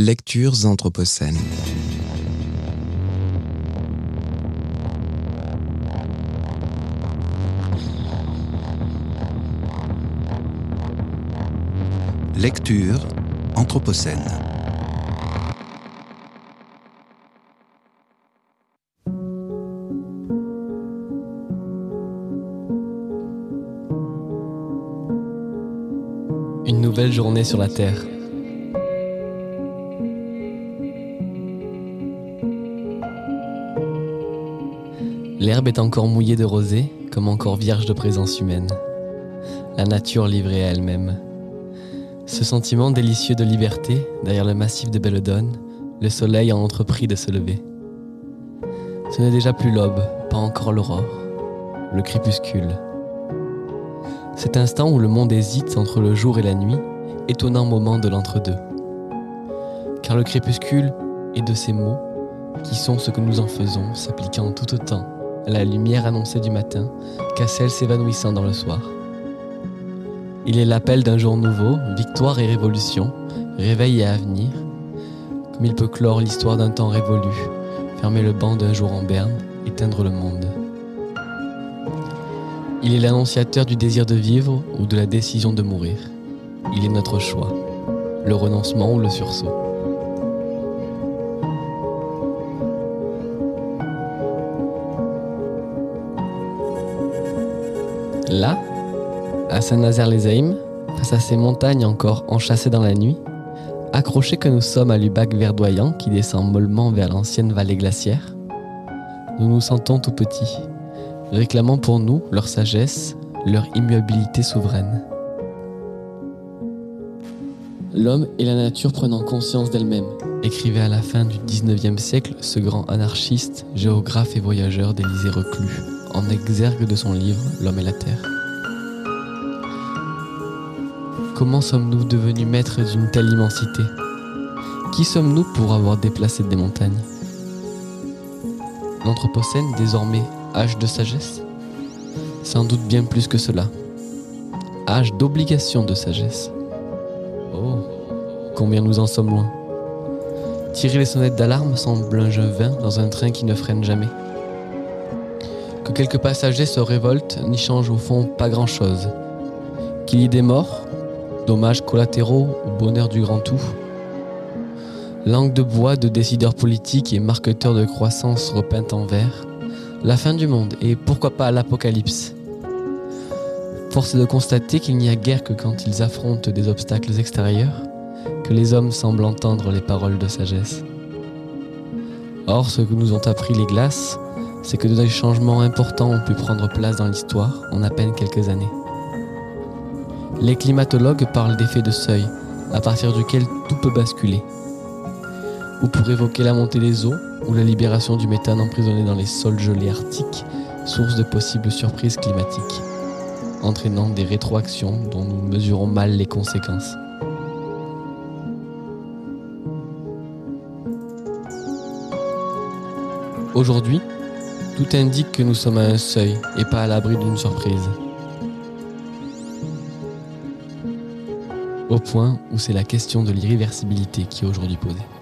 Lectures anthropocènes. Lecture anthropocène. Une nouvelle journée sur la Terre. L'herbe est encore mouillée de rosée, comme encore vierge de présence humaine. La nature livrée à elle-même. Ce sentiment délicieux de liberté, derrière le massif de Belledonne, le soleil a entrepris de se lever. Ce n'est déjà plus l'aube, pas encore l'aurore, le crépuscule. Cet instant où le monde hésite entre le jour et la nuit, étonnant moment de l'entre-deux. Car le crépuscule est de ces mots qui sont ce que nous en faisons, s'appliquant tout autant la lumière annoncée du matin qu'à celle s'évanouissant dans le soir. Il est l'appel d'un jour nouveau, victoire et révolution, réveil et avenir, comme il peut clore l'histoire d'un temps révolu, fermer le banc d'un jour en berne, éteindre le monde. Il est l'annonciateur du désir de vivre ou de la décision de mourir. Il est notre choix, le renoncement ou le sursaut. Là, à Saint-Nazaire-les-Aïms, face à ces montagnes encore enchâssées dans la nuit, accrochés que nous sommes à l'Ubac verdoyant qui descend mollement vers l'ancienne vallée glaciaire, nous nous sentons tout petits, réclamant pour nous leur sagesse, leur immuabilité souveraine. L'homme et la nature prenant conscience d'elles-mêmes, écrivait à la fin du 19e siècle ce grand anarchiste, géographe et voyageur d'Élysée reclus, en exergue de son livre L'homme et la terre. Comment sommes-nous devenus maîtres d'une telle immensité? Qui sommes-nous pour avoir déplacé des montagnes? L'Anthropocène, désormais âge de sagesse? Sans doute bien plus que cela. Âge d'obligation de sagesse. Oh, combien nous en sommes loin. Tirer les sonnettes d'alarme semble un jeu vain dans un train qui ne freine jamais. Que quelques passagers se révoltent n'y change au fond pas grand-chose. Qu'il y ait des morts, dommages collatéraux ou bonheur du grand tout. Langue de bois de décideurs politiques et marqueteurs de croissance repeinte en vert, la fin du monde et pourquoi pas l'apocalypse. Force est de constater qu'il n'y a guère que quand ils affrontent des obstacles extérieurs que les hommes semblent entendre les paroles de sagesse. Or, ce que nous ont appris les glaces, c'est que des changements importants ont pu prendre place dans l'histoire en à peine quelques années. Les climatologues parlent d'effet de seuil, à partir duquel tout peut basculer. Ou pour évoquer la montée des eaux, ou la libération du méthane emprisonné dans les sols gelés arctiques, source de possibles surprises climatiques, entraînant des rétroactions dont nous mesurons mal les conséquences. Aujourd'hui, tout indique que nous sommes à un seuil et pas à l'abri d'une surprise. Au point où c'est la question de l'irréversibilité qui est aujourd'hui posée.